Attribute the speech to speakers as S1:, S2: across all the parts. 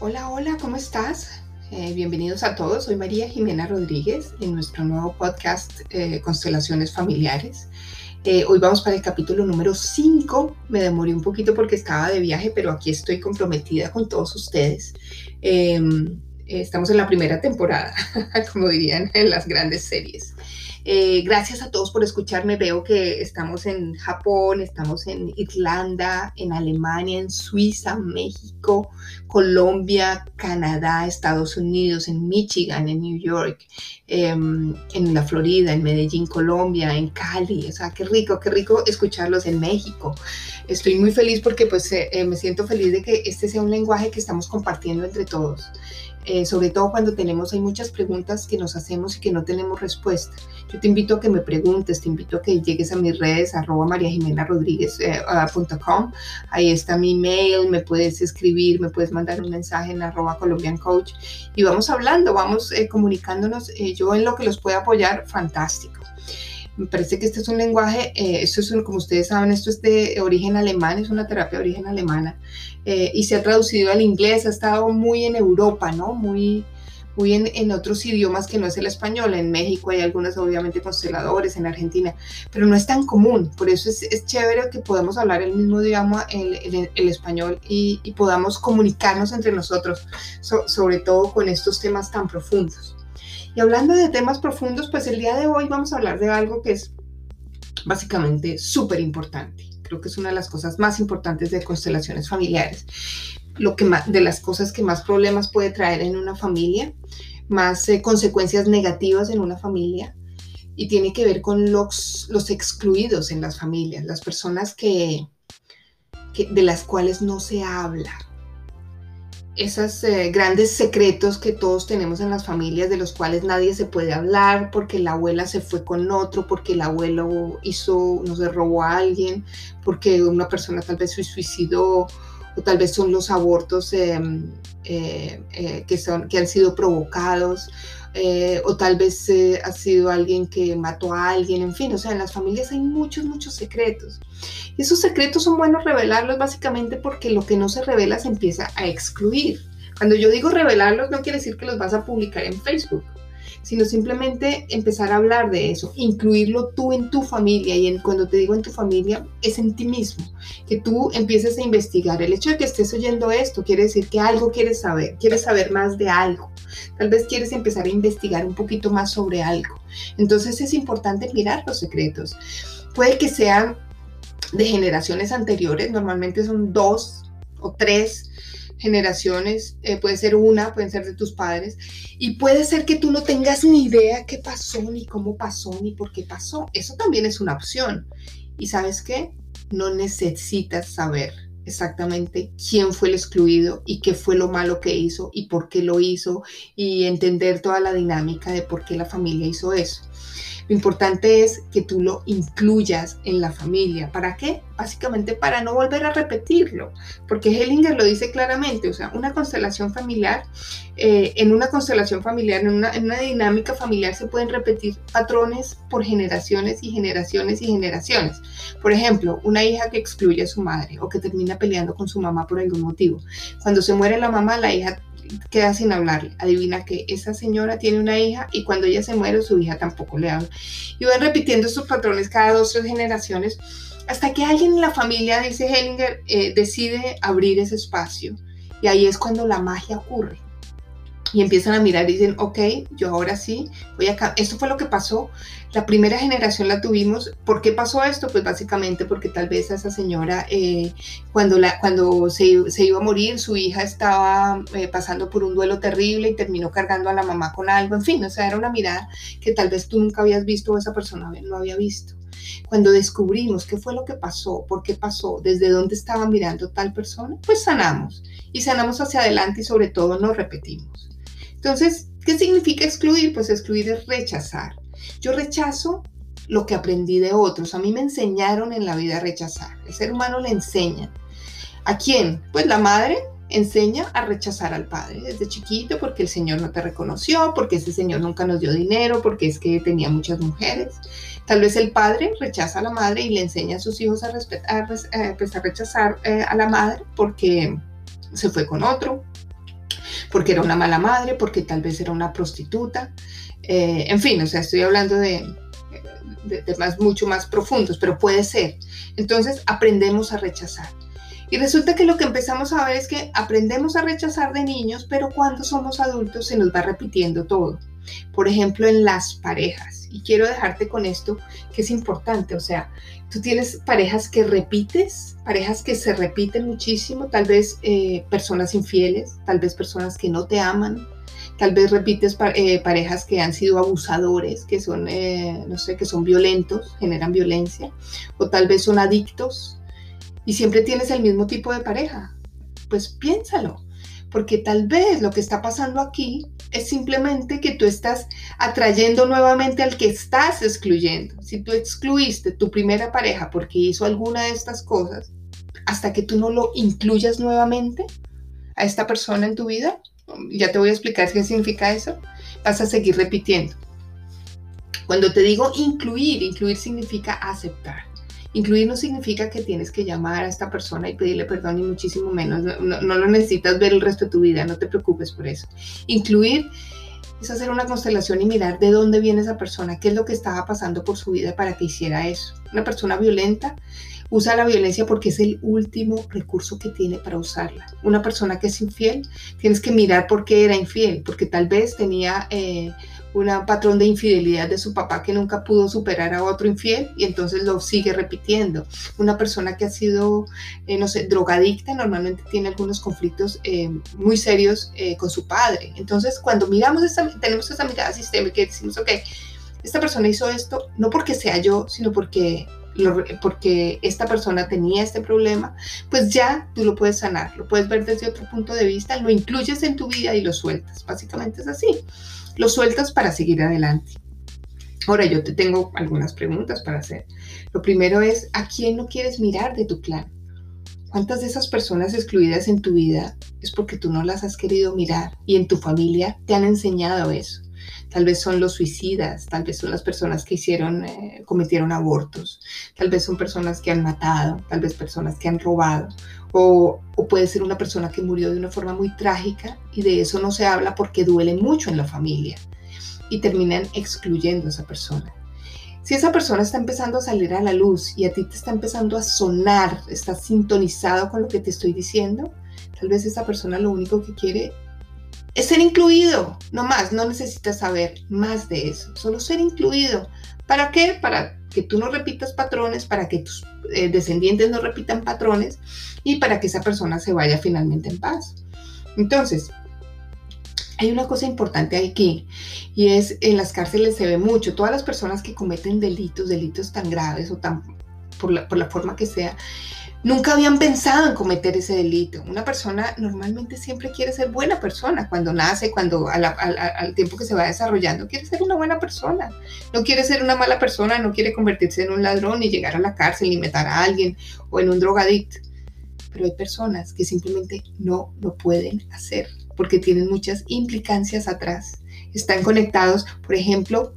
S1: Hola, hola, ¿cómo estás? Eh, bienvenidos a todos. Soy María Jimena Rodríguez en nuestro nuevo podcast eh, Constelaciones Familiares. Eh, hoy vamos para el capítulo número 5. Me demoré un poquito porque estaba de viaje, pero aquí estoy comprometida con todos ustedes. Em, estamos en la primera temporada, como dirían en las grandes series. Eh, gracias a todos por escucharme. Veo que estamos en Japón, estamos en Irlanda, en Alemania, en Suiza, México, Colombia, Canadá, Estados Unidos, en Michigan, en New York, em, en la Florida, en Medellín, Colombia, en Cali. O sea, qué rico, qué rico escucharlos en México. Estoy muy feliz porque pues eh, me siento feliz de que este sea un lenguaje que estamos compartiendo entre todos. Eh, sobre todo cuando tenemos, hay muchas preguntas que nos hacemos y que no tenemos respuesta. Yo te invito a que me preguntes, te invito a que llegues a mis redes, arroba mariajimenarodríguez.com. Eh, Ahí está mi email, me puedes escribir, me puedes mandar un mensaje en arroba colombian coach y vamos hablando, vamos eh, comunicándonos. yo en lo que los pueda apoyar, fantástico. Me parece que este es un lenguaje, esto es, como ustedes saben, esto es de origen alemán, es una terapia de origen alemana. Eh, y se ha traducido al inglés, ha estado muy en Europa, ¿no? Muy, muy en, otros idiomas que no es el español. En México hay algunos, obviamente, consteladores, en Argentina, pero no es tan común. Por eso es, chévere que podamos hablar el mismo idioma, el, español, y, y, podamos comunicarnos entre nosotros, sobre todo con estos temas tan profundos. Y hablando de temas profundos, pues el día de hoy vamos a hablar de algo que es básicamente súper importante creo que es una de las cosas más importantes de constelaciones familiares. Lo que más, de las cosas que más problemas puede traer en una familia, más eh, consecuencias negativas en una familia, y tiene que ver con los, excluidos en las familias, las personas que de las cuales no se habla, esos eh, grandes secretos que todos tenemos en las familias de los cuales nadie se puede hablar porque la abuela se fue con otro, porque el abuelo hizo, no se robó a alguien, porque una persona tal vez se suicidó o tal vez son los abortos em, eh, eh, que, son, que han sido provocados eh, o tal vez eh, ha sido alguien que mató a alguien, en fin, o sea, en las familias hay muchos, muchos secretos. Y esos secretos son buenos revelarlos básicamente porque lo que no se revela se empieza a excluir. Cuando yo digo revelarlos no quiere decir que los vas a publicar en Facebook, sino simplemente empezar a hablar de eso, incluirlo tú en tu familia y en, cuando te digo en tu familia es en ti mismo, que tú empieces a investigar. El hecho de que estés oyendo esto quiere decir que algo quieres saber, quieres saber más de algo. Tal vez quieres empezar a investigar un poquito más sobre algo. Entonces es importante mirar los secretos. Puede que sean de generaciones anteriores, normalmente son dos o tres generaciones, eh, puede ser una, pueden ser de tus padres, y puede ser que tú no tengas ni idea qué pasó, ni cómo pasó, ni por qué pasó. Eso también es una opción. Y sabes qué? No necesitas saber exactamente quién fue el excluido y qué fue lo malo que hizo y por qué lo hizo y entender toda la dinámica de por qué la familia hizo eso. Lo importante es que tú lo incluyas en la familia. ¿Para qué? Básicamente para no volver a repetirlo, porque Hellinger lo dice claramente, o sea, una constelación familiar, eh, en una constelación familiar, en una, en una dinámica familiar se pueden repetir patrones por generaciones y generaciones y generaciones. Por ejemplo, una hija que excluye a su madre o que termina peleando con su mamá por algún motivo. Cuando se muere la mamá, la hija queda sin hablarle. Adivina que esa señora tiene una hija y cuando ella se muere su hija tampoco le habla. Y van repitiendo estos patrones cada dos o tres generaciones hasta que alguien en la familia, dice Hellinger, eh, decide abrir ese espacio. Y ahí es cuando la magia ocurre y empiezan a mirar y dicen, ok, yo ahora sí, voy acá. Esto fue lo que pasó. La primera generación la tuvimos. ¿Por qué pasó esto? Pues básicamente porque tal vez a esa señora, eh, cuando, la, cuando se, se, iba a morir, su hija estaba eh, pasando por un duelo terrible y terminó cargando a la mamá con algo. En fin, o sea, era una mirada que tal vez tú nunca habías visto o esa persona no había visto. Cuando descubrimos qué fue lo que pasó, por qué pasó, desde dónde estaba mirando tal persona, pues sanamos. Y sanamos hacia adelante y sobre todo no repetimos. Entonces, ¿qué significa excluir? Pues excluir es rechazar. Yo rechazo lo que aprendí de otros. A mí me enseñaron en la vida a rechazar. El ser humano le enseña. ¿A quién? Pues la madre enseña a rechazar al padre desde chiquito porque el Señor no te reconoció, porque ese Señor nunca nos dio dinero, porque es que tenía muchas mujeres. Tal vez el padre rechaza a la madre y le enseña a sus hijos a, eh, pues a rechazar eh, a la madre porque se fue con otro, porque era una mala madre, porque tal vez era una prostituta, eh, en fin, o sea, estoy hablando de, de temas mucho más profundos, pero puede ser. Entonces aprendemos a rechazar. Y resulta que lo que empezamos a ver es que aprendemos a rechazar de niños, pero cuando somos adultos se nos va repitiendo todo. Por ejemplo, en las parejas. Y quiero dejarte con esto que es importante. O sea, tú tienes parejas que repites, parejas que se repiten muchísimo, tal vez eh, personas infieles, tal vez personas que no te aman, tal vez repites eh, parejas que han sido abusadores, que son, eh, no sé, que son violentos, generan violencia, o tal vez son adictos, y siempre tienes el mismo tipo de pareja, pues piénsalo, porque tal vez lo que está pasando aquí es simplemente que tú estás atrayendo nuevamente al que estás excluyendo. Si tú excluiste tu primera pareja porque hizo alguna de estas cosas, hasta que tú no lo incluyas nuevamente a esta persona en tu vida, ya te voy a explicar qué significa eso, vas a seguir repitiendo. Cuando te digo incluir, incluir significa aceptar. Incluir no significa que tienes que llamar a esta persona y pedirle perdón, y muchísimo menos. No, lo necesitas ver el resto de tu vida, no te preocupes por eso. Incluir es hacer una constelación y mirar de dónde viene esa persona, qué es lo que estaba pasando por su vida para que hiciera eso. Una persona violenta usa la violencia porque es el último recurso que tiene para usarla. Una persona que es infiel, tienes que mirar por qué era infiel, porque tal vez tenía... Eh, un patrón de infidelidad de su papá que nunca pudo superar a otro infiel y entonces lo sigue repitiendo. Una persona que ha sido, eh, no sé, drogadicta normalmente tiene algunos conflictos eh, muy serios eh, con su padre. Entonces, cuando miramos, tenemos esa mirada sistémica y decimos, ok, esta persona hizo esto no porque sea yo, sino porque porque esta persona tenía este problema, pues ya tú lo puedes sanar, lo puedes ver desde otro punto de vista, lo incluyes en tu vida y lo sueltas. Básicamente es así lo sueltas para seguir adelante. Ahora yo te tengo algunas preguntas para hacer. Lo primero es, ¿a quién no quieres mirar de tu clan? ¿Cuántas de esas personas excluidas en tu vida es porque tú no las has querido mirar y en tu familia te han enseñado eso? Tal vez son los suicidas, tal vez son las personas que hicieron, eh, cometieron abortos, tal vez son personas que han matado, tal vez personas que han robado, o, puede ser una persona que murió de una forma muy trágica y de eso no se habla porque duele mucho en la familia y terminan excluyendo a esa persona. Si esa persona está empezando a salir a la luz y a ti te está empezando a sonar, estás sintonizado con lo que te estoy diciendo, tal vez esa persona lo único que quiere es ser incluido, no más, no necesitas saber más de eso, solo ser incluido. ¿Para qué? Para que tú no repitas patrones, para que tus eh, descendientes no repitan patrones y para que esa persona se vaya finalmente en paz. Entonces, hay una cosa importante aquí y es en las cárceles se ve mucho, todas las personas que cometen delitos, delitos tan graves o tan por la, forma que sea, nunca habían pensado en cometer ese delito. Una persona normalmente siempre quiere ser buena persona cuando nace, cuando al, tiempo que se va desarrollando, quiere ser una buena persona. No quiere ser una mala persona, no quiere convertirse en un ladrón ni llegar a la cárcel ni matar a alguien o en un drogadicto. Pero hay personas que simplemente no lo pueden hacer porque tienen muchas implicancias atrás. Están conectados, por ejemplo,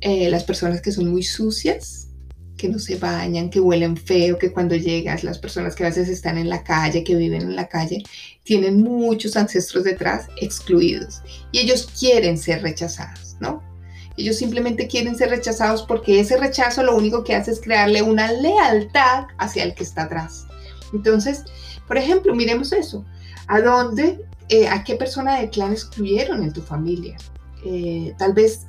S1: eh, las personas que son muy sucias, que no se bañan, que huelen feo, que cuando llegas, las personas que a veces están en la calle, que viven en la calle, tienen muchos ancestros detrás excluidos y ellos quieren ser rechazados, ¿no? Ellos simplemente quieren ser rechazados porque ese rechazo lo único que hace es crearle una lealtad hacia el que está atrás. Entonces, por ejemplo, miremos eso. ¿A dónde, eh, a qué persona de clan excluyeron en tu familia? Eh, tal vez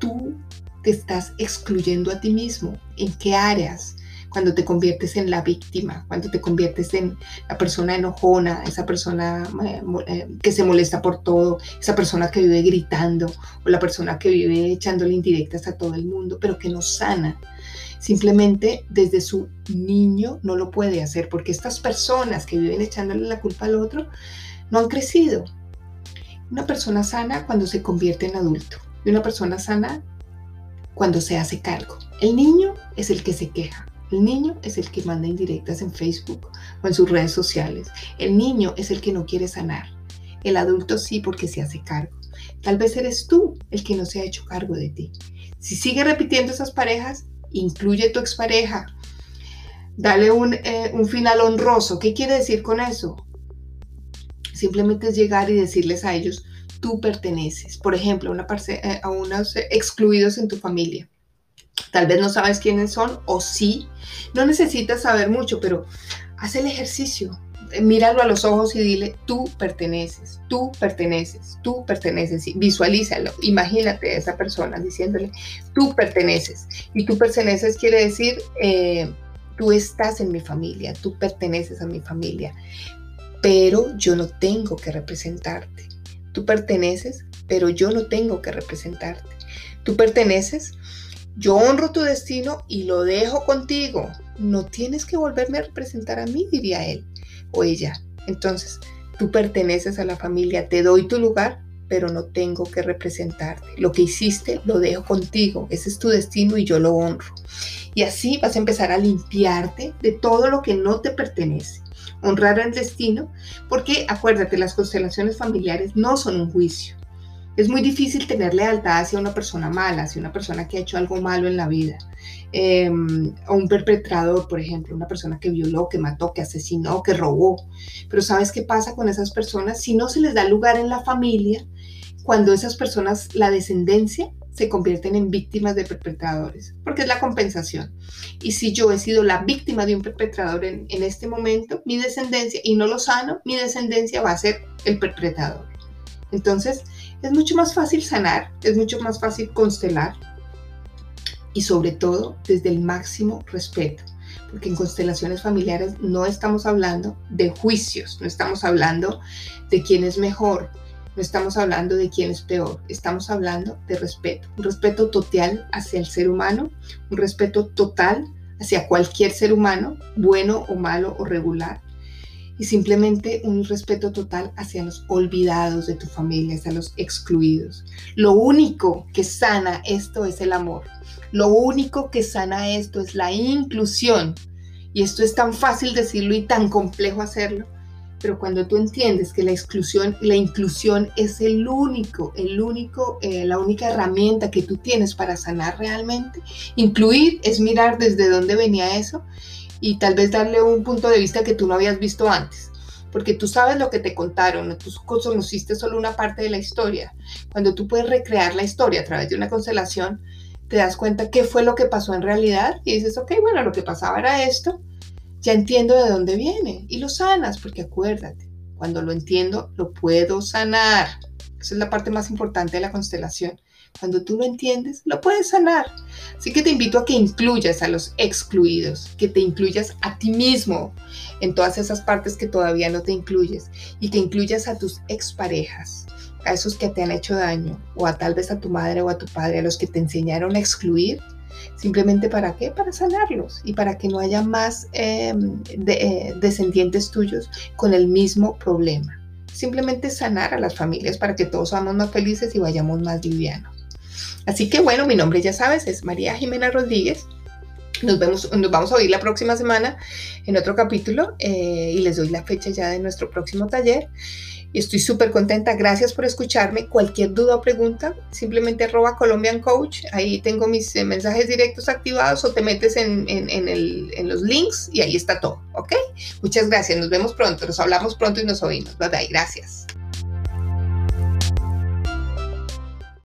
S1: tú te estás excluyendo a ti mismo? ¿En qué áreas? Cuando te conviertes en la víctima, cuando te conviertes en la persona enojona, esa persona eh, eh, que se molesta por todo, esa persona que vive gritando o la persona que vive echándole indirectas a todo el mundo, pero que no sana. Simplemente desde su niño no lo puede hacer porque estas personas que viven echándole la culpa al otro no han crecido. Una persona sana cuando se convierte en adulto y una persona sana cuando se hace cargo. El niño es el que se queja. El niño es el que manda indirectas en Facebook o en sus redes sociales. El niño es el que no quiere sanar. El adulto sí porque se hace cargo. Tal vez eres tú el que no se ha hecho cargo de ti. Si sigue repitiendo esas parejas, incluye tu expareja. Dale un, eh, un final honroso. ¿Qué quiere decir con eso? Simplemente es llegar y decirles a ellos, tú perteneces. Por ejemplo, una eh, a unos excluidos en tu familia. Tal vez no sabes quiénes son o sí. No necesitas saber mucho, pero haz el ejercicio. Míralo a los ojos y dile, tú perteneces, tú perteneces, tú perteneces. Visualízalo, imagínate a esa persona diciéndole, tú perteneces. Y tú perteneces quiere decir, eh, tú estás en mi familia, tú perteneces a mi familia, pero yo no tengo que representarte. Tú perteneces, pero yo no tengo que representarte. Tú perteneces, yo honro tu destino y lo dejo contigo. No tienes que volverme a representar a mí, diría él o ella. Entonces, tú perteneces a la familia, te doy tu lugar, pero no tengo que representarte. Lo que hiciste lo dejo contigo, ese es tu destino y yo lo honro. Y así vas a empezar a limpiarte de todo lo que no te pertenece. Honrar el destino, porque acuérdate, las constelaciones familiares no son un juicio. Es muy difícil tener lealtad hacia una persona mala, hacia una persona que ha hecho algo malo en la vida. Em, o un perpetrador, por ejemplo, una persona que violó, que mató, que asesinó, que robó. Pero ¿sabes qué pasa con esas personas? Si no se les da lugar en la familia, cuando esas personas, la descendencia, se convierten en víctimas de perpetradores, porque es la compensación. Y si yo he sido la víctima de un perpetrador en, en este momento, mi descendencia, y no lo sano, mi descendencia va a ser el perpetrador. Entonces, es mucho más fácil sanar, es mucho más fácil constelar y sobre todo desde el máximo respeto, porque en constelaciones familiares no estamos hablando de juicios, no estamos hablando de quién es mejor, no estamos hablando de quién es peor, estamos hablando de respeto, un respeto total hacia el ser humano, un respeto total hacia cualquier ser humano, bueno o malo o regular, y simplemente un respeto total hacia los olvidados de tu familia, hacia los excluidos. Lo único que sana esto es el amor. Lo único que sana esto es la inclusión. Y esto es tan fácil decirlo y tan complejo hacerlo. Pero cuando tú entiendes que la exclusión, la inclusión es el único, el único, eh, la única herramienta que tú tienes para sanar realmente, incluir es mirar desde dónde venía eso y tal vez darle un punto de vista que tú no habías visto antes. Porque tú sabes lo que te contaron, tú conociste solo una parte de la historia. Cuando tú puedes recrear la historia a través de una constelación, te das cuenta qué fue lo que pasó en realidad y dices, ok, bueno, lo que pasaba era esto, ya entiendo de dónde viene y lo sanas, porque acuérdate, cuando lo entiendo, lo puedo sanar. Esa es la parte más importante de la constelación. Cuando tú lo entiendes, lo puedes sanar. Así que te invito a que incluyas a los excluidos, que te incluyas a ti mismo en todas esas partes que todavía no te incluyes y que incluyas a tus exparejas, a esos que te han hecho daño o a tal vez a tu madre o a tu padre, a los que te enseñaron a excluir. Simplemente para qué? Para sanarlos y para que no haya más em, eh, descendientes tuyos con el mismo problema simplemente sanar a las familias para que todos seamos más felices y vayamos más livianos. Así que bueno, mi nombre ya sabes, es María Jimena Rodríguez. Nos, vemos, nos vamos a oír la próxima semana en otro capítulo eh, y les doy la fecha ya de nuestro próximo taller. Y estoy súper contenta. Gracias por escucharme. Cualquier duda o pregunta, simplemente arroba Colombian Coach. Ahí tengo mis eh, mensajes directos activados o te metes en, en, los links y ahí está todo. ¿Ok? Muchas gracias. Nos vemos pronto. Nos hablamos pronto y nos oímos. Bye bye. Gracias.